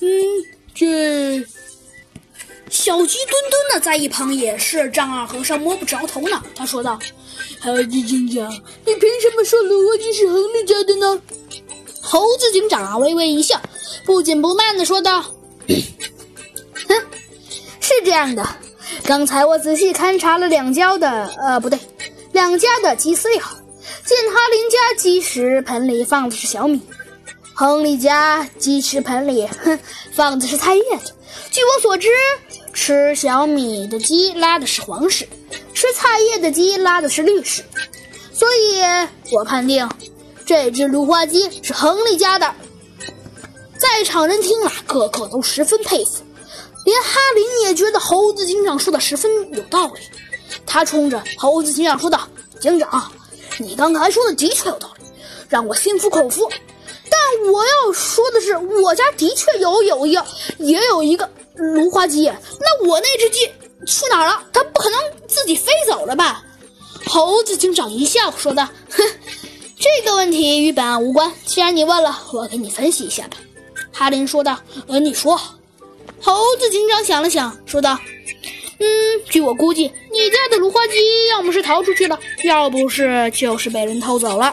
嗯，这小鸡墩墩呢，在一旁也是丈二和尚摸不着头脑。他说道：“猴子警长，你凭什么说芦花鸡是亨利家的呢？”猴子警长，微微一笑，不紧不慢的说道：“哼，是这样的，刚才我仔细勘察了两家的，呃，不对，两家的鸡饲料，见哈林家鸡食盆里放的是小米，亨利家鸡食盆里，哼，放的是菜叶子。据我所知，吃小米的鸡拉的是黄屎，吃菜叶的鸡拉的是绿屎，所以我判定。”这只芦花鸡是亨利家的，在场人听了，个个都十分佩服，连哈林也觉得猴子警长说的十分有道理。他冲着猴子警长说道：“警长，你刚才说的的确有道理，让我心服口服。但我要说的是，我家的确有有一个，也有一个芦花鸡。那我那只鸡去哪儿了？它不可能自己飞走了吧？”猴子警长一笑说道：“哼。”这个问题与本案无关。既然你问了，我给你分析一下吧。”哈林说道。“呃，你说。”猴子警长想了想，说道：“嗯，据我估计，你家的芦花鸡要么是逃出去了，要不是就是被人偷走了。”